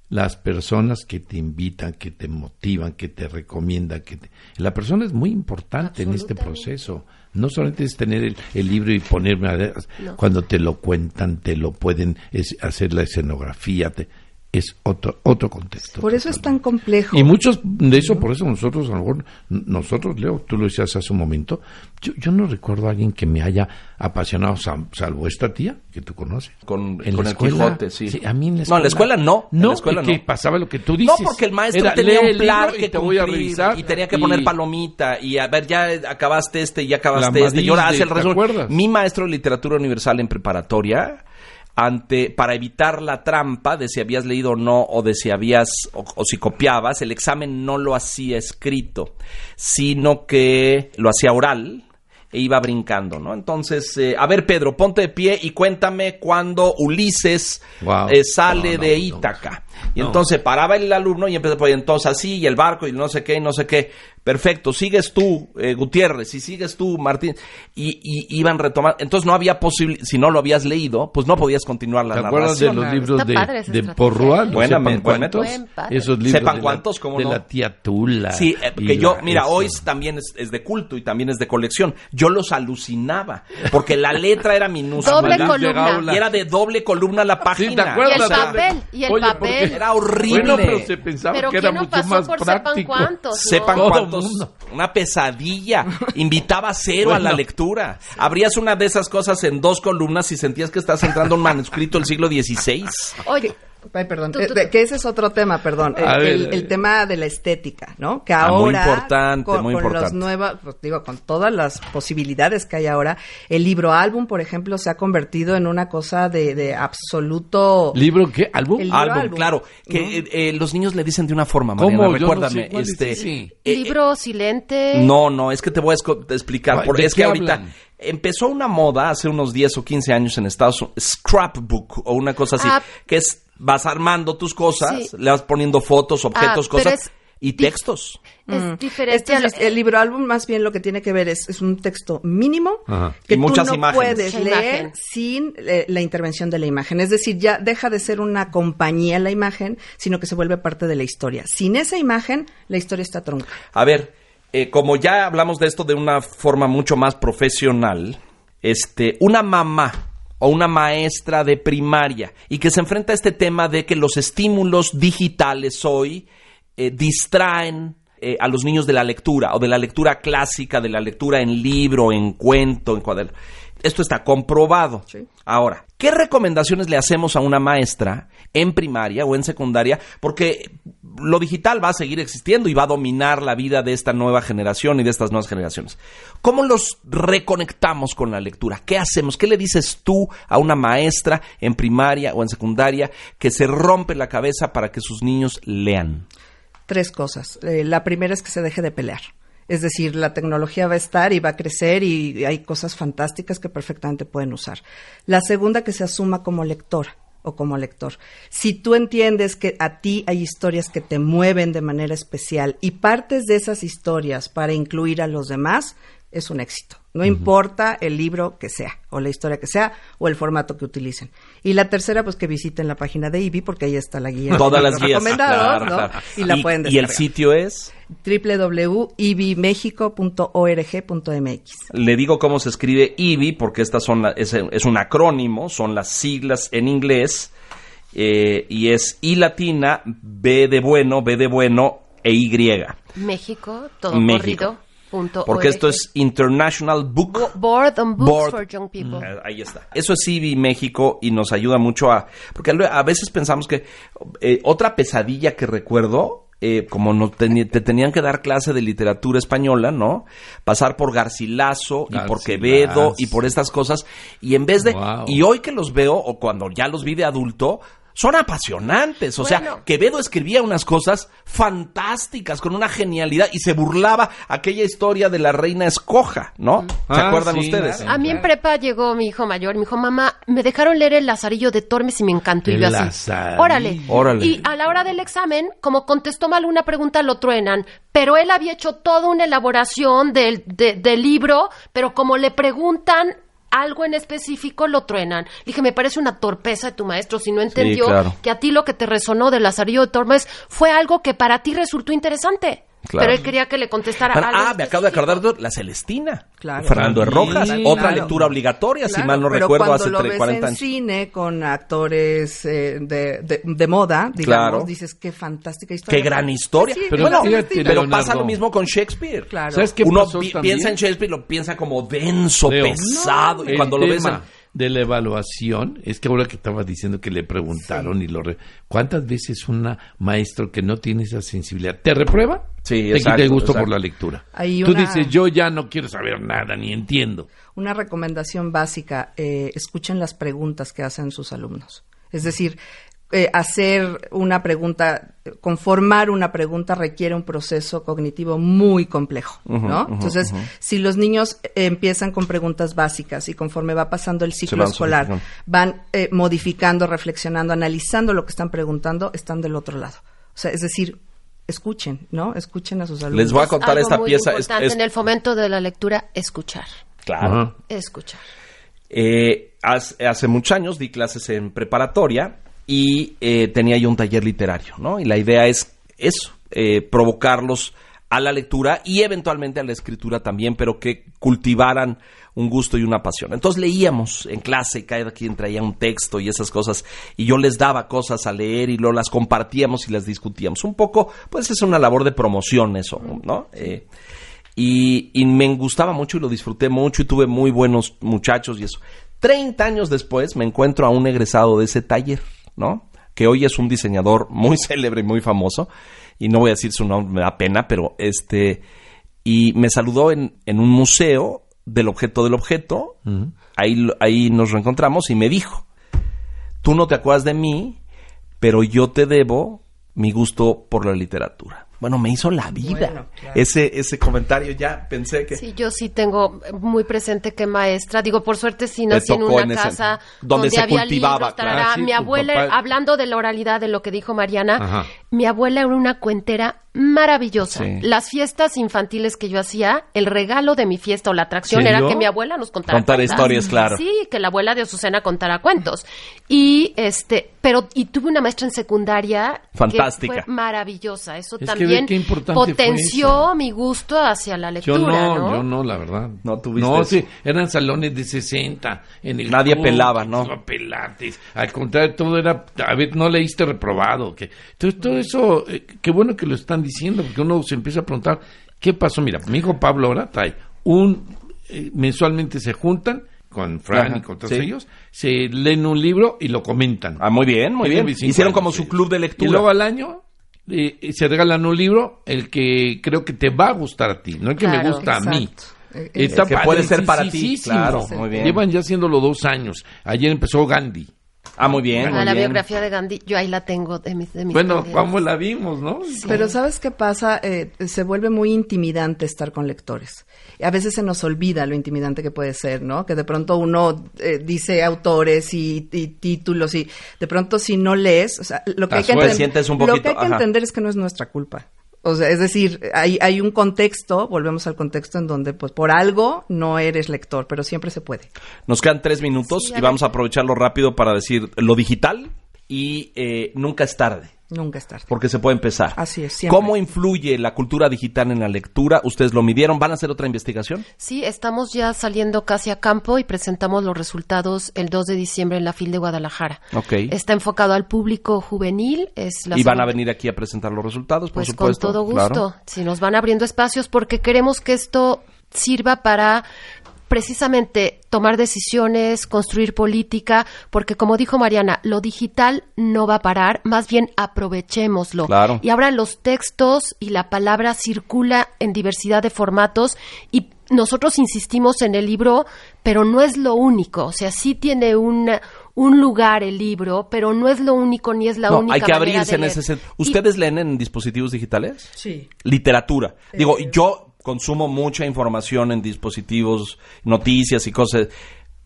Las personas que te invitan, que te motivan, que te recomiendan, que te- la persona es muy importante en este proceso. No solamente es tener el, el libro y ponerme a No. cuando te lo cuentan, te lo pueden es- hacer la escenografía. te- es otro otro contexto. Por eso es tan complejo. Y muchos de eso, por eso nosotros, a lo mejor, nosotros, Leo, tú lo decías hace un momento, yo, yo no recuerdo a alguien que me haya apasionado, sal- salvo esta tía que tú conoces. Con- En con la el escuela, Quijote, sí. a mí en la No, en la escuela no, en No, la escuela que no. pasaba lo que tú dices. No, porque el maestro Era, tenía un el plan que te voy a cumplir revisar y tenía que y- poner palomita y a ver, ya acabaste este, ya acabaste La este, y ahora hace el de- ¿te resumen. Mi maestro de literatura universal en preparatoria, ante, para evitar la trampa de si habías leído o no, o de si habías, o, o si copiabas, el examen no lo hacía escrito, sino que lo hacía oral e iba brincando, ¿no? Entonces, eh, a ver, Pedro, ponte de pie y cuéntame cuando Ulises Wow. eh, sale No, no, de no. Ítaca. Y entonces paraba el alumno y empezó, pues entonces así, y el barco, y no sé qué, y no sé qué. Perfecto, sigues tú, eh, Gutiérrez, y sigues tú, Martín. Y, y iban retomando. Entonces no había posible, si no lo habías leído, pues no podías continuar la ¿Te acuerdas de los libros Está de, de. Porrual? ¿Los Buena, sepan buen cuántos? Buen. Esos libros Sepan de cuántos, la, cómo de no. la tía Tula. Sí, eh, que yo, mira, eso. hoy también es, es de culto y también es de colección. Yo los alucinaba, porque la letra era minúscula. Doble columna. Y era de doble columna la página. Sí, ¿te acuerdas? Y el papel, y el Oye, papel. porque Era horrible. Bueno, pero se pensaba Pero que era ¿quién no mucho pasó más por sepan práctico. cuántos? no? Sepan Todo mundo. Una pesadilla. (laughs) Invitaba a cero a la lectura. Abrías una de esas cosas en dos columnas y sentías que estás entrando a un manuscrito del siglo XVI. Oye, Ay, perdón, Tú, eh, tú, de- tú. que ese es otro tema, perdón. El, ver, el tema de la estética, ¿no? Que Ah, muy ahora. importante, con, muy con importante. los nuevas, pues, digo, con todas las posibilidades que hay ahora, el libro álbum, por ejemplo, se ha convertido en una cosa de, de absoluto. ¿Libro qué? ¿Álbum? El libro Álbum, álbum. claro. Que ¿no? eh, eh, los niños le dicen de una forma, ¿Cómo? Mariana, no recuérdame. sé cuál es este, ese. eh, eh, libro silente. No, no, es que te voy a explicar. Porque ¿de es que ahorita empezó una moda hace unos 10 o 15 años en Estados Unidos, scrapbook o una cosa así, Ah. que es vas armando tus cosas, Sí. le vas poniendo fotos, objetos, Ah, pero cosas y textos. Es Mm. diferente. Este es- el libro álbum más bien lo que tiene que ver es, es un texto mínimo Ajá. que Y muchas tú no imágenes. puedes leer imagen. sin eh, la intervención de la imagen. Es decir, ya deja de ser una compañía la imagen, sino que se vuelve parte de la historia. Sin esa imagen, la historia está trunca. A ver, eh, como ya hablamos de esto de una forma mucho más profesional, este, una mamá o una maestra de primaria y que se enfrenta a este tema de que los estímulos digitales hoy eh, distraen eh, a los niños de la lectura o de la lectura clásica, de la lectura en libro, en cuento, en cuaderno. Esto está comprobado. Sí. Ahora, ¿qué recomendaciones le hacemos a una maestra en primaria o en secundaria? Porque lo digital va a seguir existiendo y va a dominar la vida de esta nueva generación y de estas nuevas generaciones. ¿Cómo los reconectamos con la lectura? ¿Qué hacemos? ¿Qué le dices tú a una maestra en primaria o en secundaria que se rompe la cabeza para que sus niños lean? Tres cosas. Eh, la primera es que se deje de pelear. Es decir, la tecnología va a estar y va a crecer y hay cosas fantásticas que perfectamente pueden usar. La segunda, que se asuma como lectora o como lector. Si tú entiendes que a ti hay historias que te mueven de manera especial y partes de esas historias para incluir a los demás, es un éxito. No importa el libro que sea, o la historia que sea, o el formato que utilicen. Y la tercera, pues que visiten la página de IBI, porque ahí está la guía. Todas las (laughs) guías. recomendados, Claro, ¿no? claro. Y la pueden ¿Y el descargar sitio es? www.ibimexico.org.mx. Le digo cómo se escribe IBI porque estas son la- es, es un acrónimo, son las siglas en inglés eh, y es I latina, B de bueno, B de bueno e Y. México, todo México. corrido. Punto Porque org. esto es International Book Board on Books Board. for Young People. Eh, Ahí está. Eso es IBI México y nos ayuda mucho a... Porque a veces pensamos que eh, otra pesadilla que recuerdo, eh, como no te tenían que dar clase de literatura española, ¿no? Pasar por Garcilaso y por. Quevedo y por estas cosas. Y en vez de... Wow. Y hoy que los veo, o cuando ya los vi de adulto... Son apasionantes, o sea, Bueno. Quevedo escribía unas cosas fantásticas, con una genialidad, y se burlaba aquella historia de la reina escoja, ¿no? ¿Se Ah, acuerdan sí, ustedes? claro. A mí en prepa llegó mi hijo mayor y me dijo, mamá, me dejaron leer el Lazarillo de Tormes y me encantó. y El yo así, Lazarillo. órale. Órale. Y a la hora del examen, como contestó mal una pregunta, lo truenan. Pero él había hecho toda una elaboración del, de- del libro, pero como le preguntan algo en específico, lo truenan. Le dije, me parece una torpeza de tu maestro si no entendió claro. que a ti lo que te resonó del Lazarillo de Tormes fue algo que para ti resultó interesante. Claro. Pero él quería que le contestara Ah, algo ah, me acabo de acordar de La Celestina. Claro. Fernando de Rojas. sí, Otra claro. lectura obligatoria, si mal no pero recuerdo, hace lo tre- ves 40 en años. cine con actores eh, de, de- de moda, digamos, Claro. dices qué fantástica historia. Qué gran historia. Sí, Pero bueno, fíjate, pero Leonardo. pasa lo mismo con Shakespeare. Claro. ¿Sabes qué Uno pasó pi- también? piensa en Shakespeare y lo piensa como denso, Leo, pesado. y el cuando lo ves tema en- de la evaluación, es que ahora que estabas diciendo que le preguntaron y lo... re- ¿Cuántas veces un maestro que no tiene esa sensibilidad te reprueba? Sí, te exacto, quita el gusto exacto. por la lectura. Hay Tú una- dices, yo ya no quiero saber nada, ni entiendo. Una recomendación básica, eh, escuchen las preguntas que hacen sus alumnos. Es decir, eh, hacer una pregunta, conformar una pregunta requiere un proceso cognitivo muy complejo, ¿no? Entonces, si los niños empiezan con preguntas básicas y conforme va pasando el ciclo van escolar, van eh, modificando, reflexionando, analizando lo que están preguntando, están del otro lado. O sea, es decir, escuchen, ¿no? Escuchen a sus alumnos. Les voy a contar Algo esta muy pieza. es- importante es- en el fomento de la lectura, escuchar. claro. Escuchar. Eh, hace, hace muchos años di clases en preparatoria y eh, tenía yo un taller literario, ¿no? Y la idea es eso, eh, provocarlos a la lectura y eventualmente a la escritura también, pero que cultivaran un gusto y una pasión. Entonces leíamos en clase, cada quien traía un texto y esas cosas, y yo les daba cosas a leer y luego las compartíamos y las discutíamos. Un poco, pues es una labor de promoción eso, ¿no? Eh, y, y me gustaba mucho y lo disfruté mucho y tuve muy buenos muchachos y eso. Treinta años después me encuentro a un egresado de ese taller, ¿no? Que hoy es un diseñador muy (laughs) célebre y muy famoso. Y no voy a decir su nombre, me da pena, pero este... Y me saludó en, en un museo del objeto del objeto. ahí, ahí nos reencontramos y me dijo, tú no te acuerdas de mí, pero yo te debo mi gusto por la literatura. Bueno, me hizo la vida. Bueno, claro. Ese ese comentario ya pensé que Sí, yo sí tengo muy presente que maestra, digo, por suerte sí nací en una en ese- casa donde se había cultivaba, libros, tarará. Ah, sí, mi abuela, papá- hablando de la oralidad de lo que dijo Mariana, Ajá. Mi abuela era una cuentera maravillosa. Sí. Las fiestas infantiles que yo hacía, el regalo de mi fiesta o la atracción ¿Serio? era que mi abuela nos contara Contar cuentos. historias, claro. Sí, que la abuela de Azucena contara cuentos. Y este, pero y tuve una maestra en secundaria que Fantástica. fue maravillosa. Eso Es que también ve qué importante fue potenció mi gusto hacia la Yo lectura, no, ¿no? yo no, la verdad. No tuviste No, eso. sí, eran salones de 60. En el Nadie club, pelaba, ¿no? No pelates. Al contrario, todo era, a ver, no leíste reprobado. Que, entonces, todo eso, eh, qué bueno que lo están diciendo, porque uno se empieza a preguntar, ¿qué pasó? Mira, mi hijo Pablo ahora trae un, eh, mensualmente se juntan con Fran Ajá, y con todos sí. ellos, se leen un libro y lo comentan. Ah, muy bien, muy bien. 25 Hicieron como su club de Y lectura. luego al año eh, se regalan un libro, el que creo que te va a gustar a ti, no el que me gusta a mí. Está que puede ser para ti, claro, muy bien. Llevan ya haciéndolo dos años. Ayer empezó Gandhi. Ah, muy bien, muy la bien. biografía de Gandhi, yo ahí la tengo de mis, de mis Bueno. ¿cómo la vimos, no? Pero ¿sabes qué pasa? Eh, se vuelve muy intimidante estar con lectores. A veces se nos olvida lo intimidante que puede ser, ¿no? Que de pronto uno eh, dice autores y, y títulos y de pronto si no lees, o sea, lo que hay que, Te enten- sientes un lo que, hay que ajá. entender es que no es nuestra culpa. O sea, es decir, hay, hay un contexto, volvemos al contexto en donde pues por algo no eres lector, pero siempre se puede. Nos quedan tres minutos Sí, y vamos a aprovecharlo rápido para decir lo digital y eh, nunca es tarde. Nunca es tarde. Porque se puede empezar. Así es, siempre. ¿Cómo influye la cultura digital en la lectura? ¿Ustedes lo midieron? ¿Van a hacer otra investigación? Sí, estamos ya saliendo casi a campo y presentamos los resultados el 2 de diciembre en la FIL de Guadalajara. Ok. Está enfocado al público juvenil. Es la y van a venir aquí a presentar los resultados, por Pues con supuesto. todo gusto. Claro. Si nos van abriendo espacios porque queremos que esto sirva para precisamente tomar decisiones, construir política, porque como dijo Mariana, lo digital no va a parar, más bien aprovechémoslo. Claro. Y ahora los textos y la palabra circula en diversidad de formatos y nosotros insistimos en el libro, pero no es lo único, o sea, sí tiene una- un lugar el libro, pero no es lo único ni es la No, única hay que manera abrirse de en ese sentido. Y- ¿Ustedes leen en dispositivos digitales? Sí. Literatura. Digo, Eh. yo consumo mucha información en dispositivos, noticias y cosas.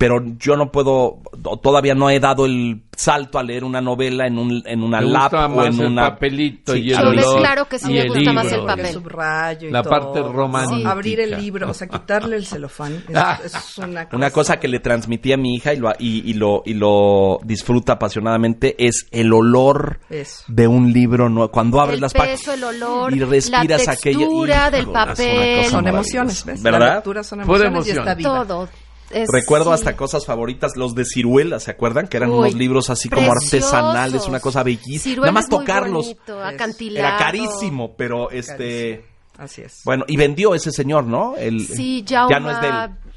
Pero yo no puedo, o todavía no he dado el salto a leer una novela en, un, en una lap o en una... papelito Sí, y el Yo ves, olor claro que sí me gusta más el libro. papel. El subrayo y La todo. parte romántica. Abrir el libro, o sea, quitarle el celofán. Es, Ah. es una cosa. Una cosa que le transmití a mi hija y lo, y, y lo, y lo disfruta apasionadamente es el olor Eso. de un libro nuevo. Cuando abres El las páginas el olor, y respiras la textura del es una papel. Son emociones, ¿ves? La ¿Verdad? lectura son emociones y está viva. Todo. Es- Recuerdo sí. hasta cosas favoritas, los de ciruela, ¿se acuerdan? Que eran Uy, unos libros así como artesanales, una cosa bellísima. Ciruela Nada más es muy tocarlos. bonito. Era carísimo, pero este... Así es. Bueno, y vendió ese señor, ¿no? El, Sí, ya Jauma, no es de él.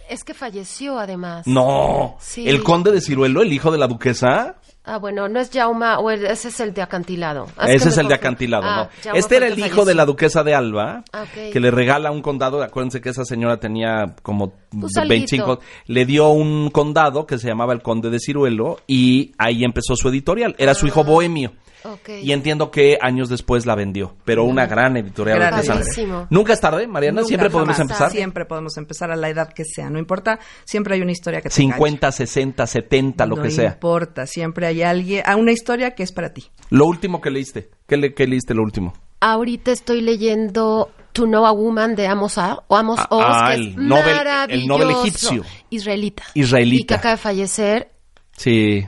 Es que falleció además. No, Sí. el conde de Ciruelo, el hijo de la duquesa. Ah, bueno, no es Jauma, o el- ese es el de acantilado. Ah, Ese es el de acantilado, Ah, ¿no? Jauma Este era el hijo falleció. de la duquesa de Alba, Ah, que le regala un condado. Acuérdense que esa señora tenía como Pues 25. alguito. Le dio un condado que se llamaba el conde de Ciruelo y ahí empezó su editorial. Era su hijo bohemio. Ah, Ok. Y entiendo que años después la vendió, pero una gran editorial. Nunca es tarde, Mariana, Nunca, siempre podemos jamás. empezar. Siempre podemos empezar a la edad que sea. No importa, siempre hay una historia que te 50, 60, 70, lo no que sea. importa, siempre hay alguien, a una historia que es para ti. Lo último que leíste, ¿qué, le, qué leíste lo último? Ahorita estoy leyendo To Know a Woman de Amos A, o Amos Ah, Oz, ah, que el es Nobel- el maravilloso. Nobel egipcio. Israelita. Israelita. Y que acaba de fallecer. Sí,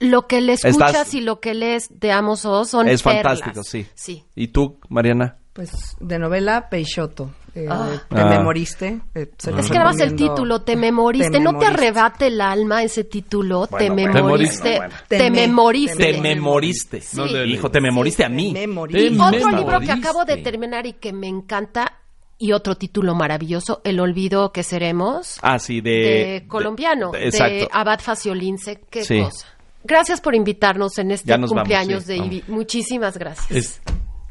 Lo que le Estás- escuchas y lo que lees de Amos Oz son es perlas. fantástico, sí. Sí. ¿Y tú, Mariana? Pues de novela Peixoto. Eh, Ah. Te Ah. memoriste. eh, se Es que nada más el título, te memoriste. Te no te arrebate el alma ese título, te Bueno, memoriste. bueno. Te, Te me- memoriste. Te memoriste. Sí. No le- Hijo, te memoriste a mí. Te Y memoriste. Te otro memoriste. libro que acabo de terminar y que me encanta, y otro título maravilloso, El olvido que seremos, Ah, sí, de... de, colombiano, de- de, exacto. Abad Faciolince. Qué Sí. cosa. Gracias por invitarnos en este nos vamos, cumpleaños sí, de vamos. Ivy. Muchísimas gracias. Es-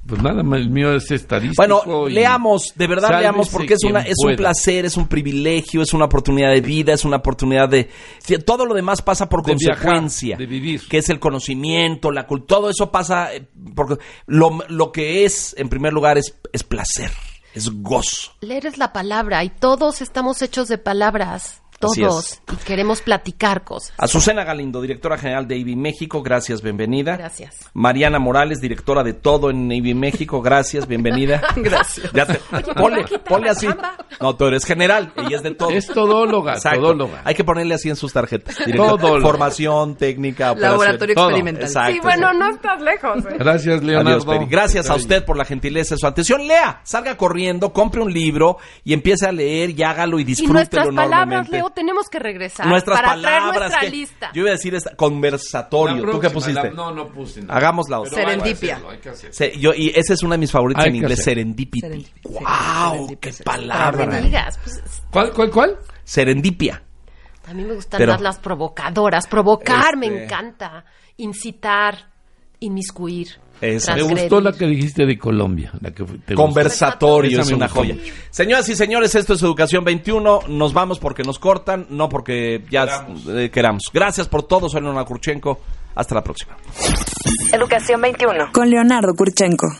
pues nada más, el mío es estadístico. Bueno, leamos, de verdad leamos, porque es, una, es un placer, es un privilegio, es una oportunidad de vida, es una oportunidad de... Todo lo demás pasa por De viajar, consecuencia. de vivir. Que es el conocimiento, la cultura, todo eso pasa... eh, Porque lo, lo que es, en primer lugar, es, es placer, es gozo. Leer es la palabra y todos estamos hechos de palabras. Todos. Y queremos platicar cosas. Azucena Galindo, directora general de IBI México, gracias, bienvenida. Gracias. Mariana Morales, directora de todo en IBI México, gracias, bienvenida. (laughs) Gracias. Ya te, ponle, ponle así. chamba. No, tú eres general, ella es de todo. Es todóloga, Exacto. todóloga. Hay que ponerle así en sus tarjetas. Todóloga. Formación, técnica, operación. Laboratorio Todo. experimental. Exacto. Sí, bueno, no estás lejos. ¿eh? Gracias, Leonardo. Adiós, Peri. Gracias a usted por la gentileza de su atención. Lea, salga corriendo, compre un libro y empiece a leer y hágalo y Y disfrútelo nuestras palabras, enormemente. Leo, tenemos que regresar Nuestras para traer palabras. nuestra que- lista. Yo iba a decir esta, conversatorio. ¿Tú qué próxima, pusiste? la- no, no puse nada. Hagamos la otra. Pero hay que Serendipia. hacerlo, hay que hacerlo. Se- yo, y esa es una de mis favoritas Hay en inglés, serendipity. Serendipity, ¡Wow! serendipity, ¡Qué. No palabra! me digas. pues, ¿Cuál, cuál, cuál? Serendipia. a mí me gustan Pero- más las provocadoras. Provocar me Este- encanta. Incitar, inmiscuir. Esa. Me gustó la que dijiste de Colombia. La que te. Conversatorio es una joya. Señoras y señores, esto es Educación 21. Nos vamos porque nos cortan, no porque ya Queramos. eh, queramos. Gracias por todo. Soy Leonardo Kurchenko. Hasta la próxima. Educación 21. Con Leonardo Kurchenko.